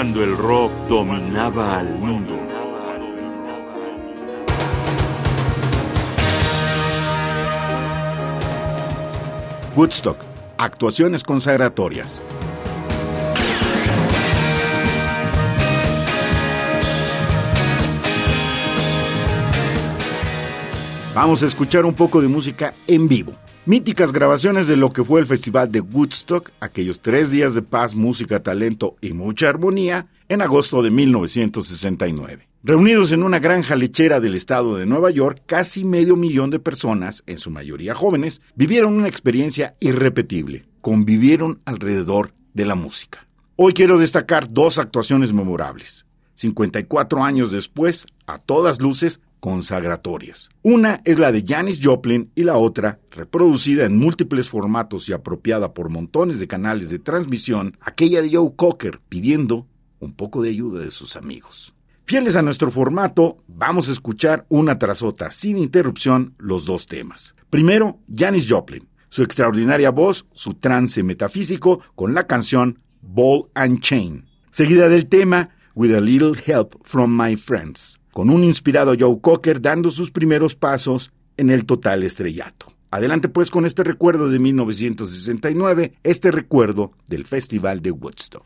cuando el rock dominaba al mundo. Woodstock, actuaciones consagratorias. Vamos a escuchar un poco de música en vivo. Míticas grabaciones de lo que fue el Festival de Woodstock, aquellos tres días de paz, música, talento y mucha armonía, en agosto de 1969. Reunidos en una granja lechera del estado de Nueva York, casi medio millón de personas, en su mayoría jóvenes, vivieron una experiencia irrepetible. Convivieron alrededor de la música. Hoy quiero destacar dos actuaciones memorables. 54 años después, a todas luces, consagratorias. Una es la de Janis Joplin y la otra, reproducida en múltiples formatos y apropiada por montones de canales de transmisión, aquella de Joe Cocker pidiendo un poco de ayuda de sus amigos. Fieles a nuestro formato, vamos a escuchar una tras otra, sin interrupción, los dos temas. Primero, Janis Joplin, su extraordinaria voz, su trance metafísico con la canción Ball and Chain. Seguida del tema With a Little Help from My Friends con un inspirado Joe Cocker dando sus primeros pasos en el total estrellato. Adelante pues con este recuerdo de 1969, este recuerdo del Festival de Woodstock.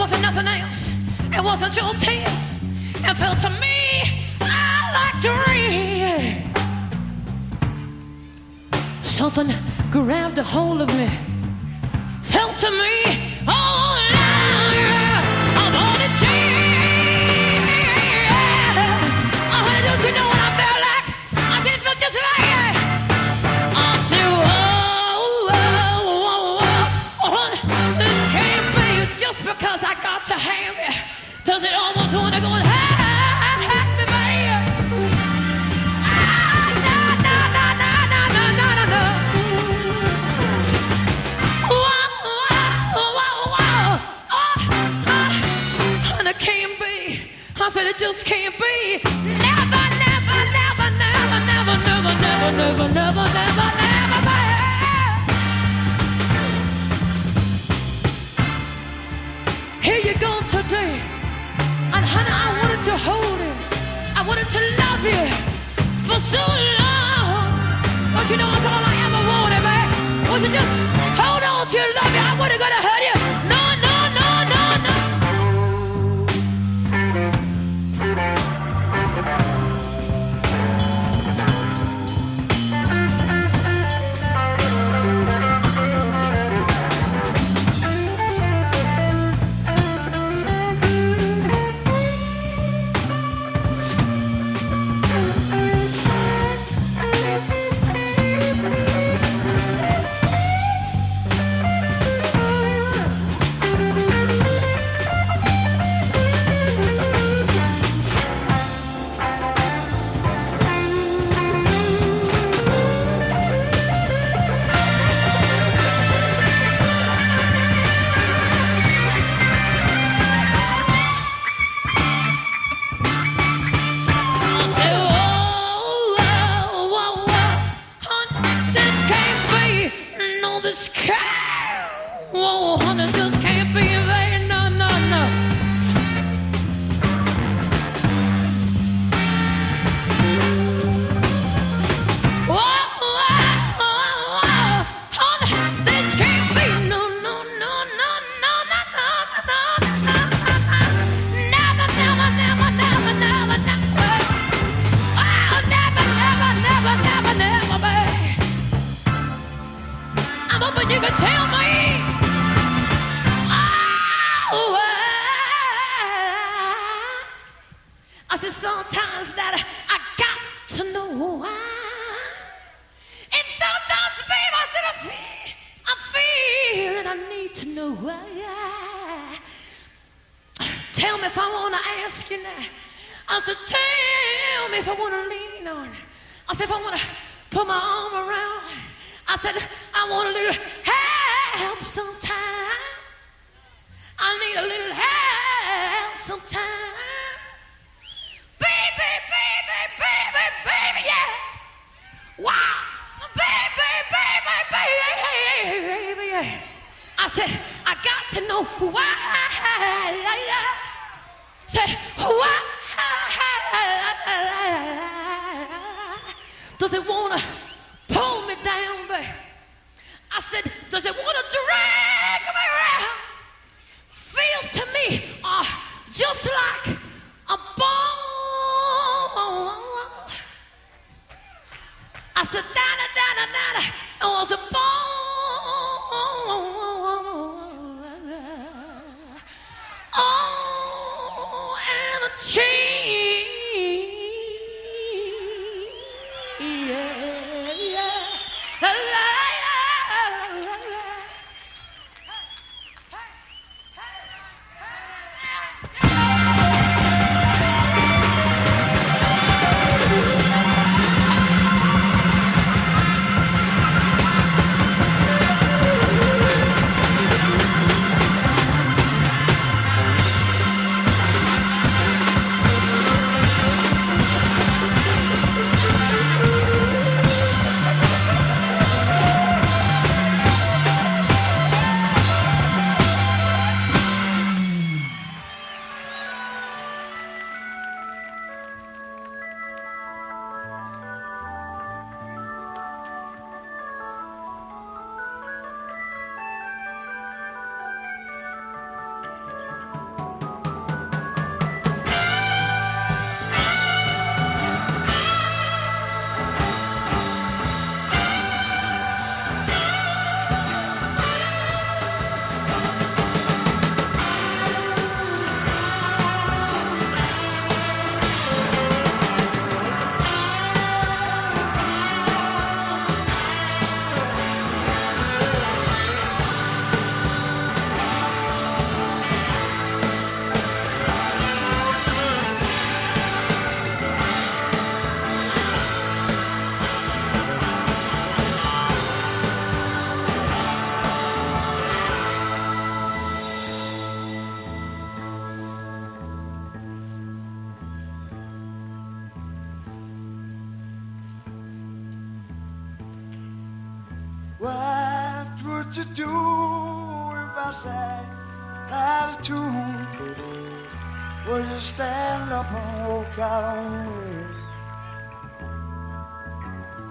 Wasn't nothing else. It wasn't your tears. It felt to me I like the rain. Something grabbed a hold of me felt to me oh, just can't be. Never, never, never, never, never, never, never, never, never, never, I said sometimes that I got to know why. And sometimes, babe, I said I feel, I feel and I need to know why. Tell me if I want to ask you now. I said, tell me if I want to lean on. I said, if I want to put my arm around. I said, I want a little help sometimes. I need a little help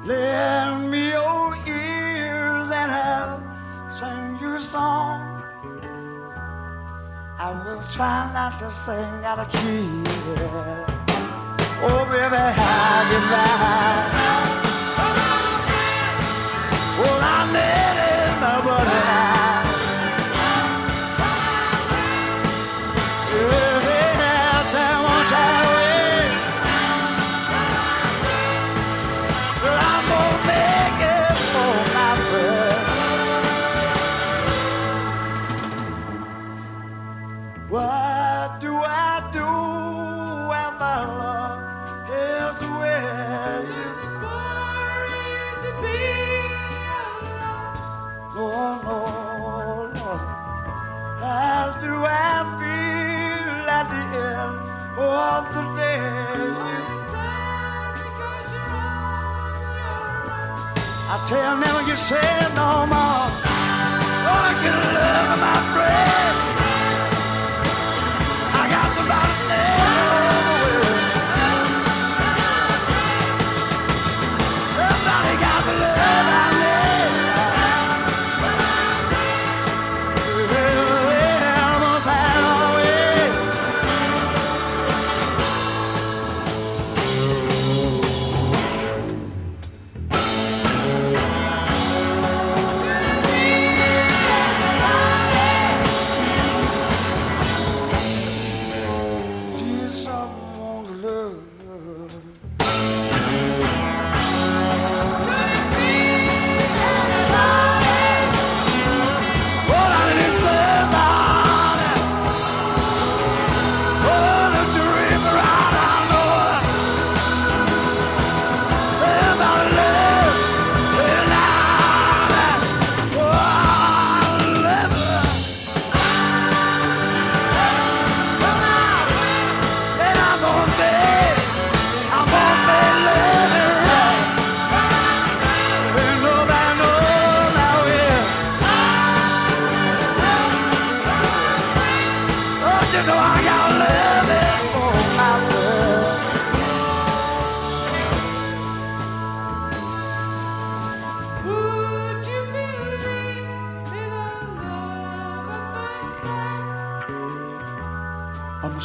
Lend me your ears and I'll sing you a song. I will try not to sing out of key. Oh, baby, how you tell never you say no more.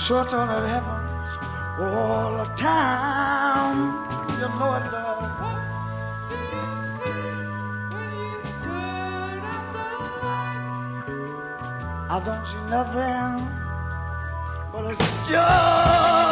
Certain it happens all the time. You know it does. What do you see when you turn out the light? I don't see nothing, but it's just.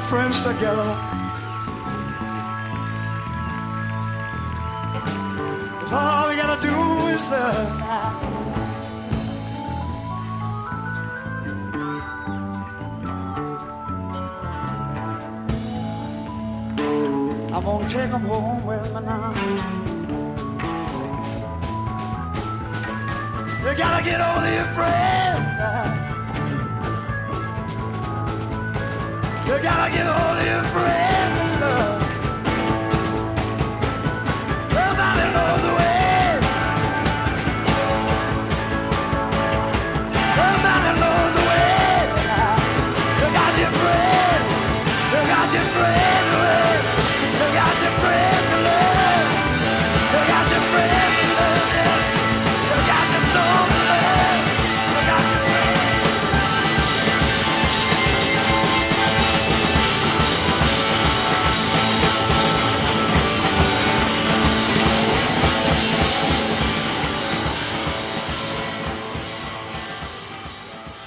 Friends together. Cause all we gotta do is love now. I'm gonna take them home with me now. You gotta get on your friends You gotta get hold of your friends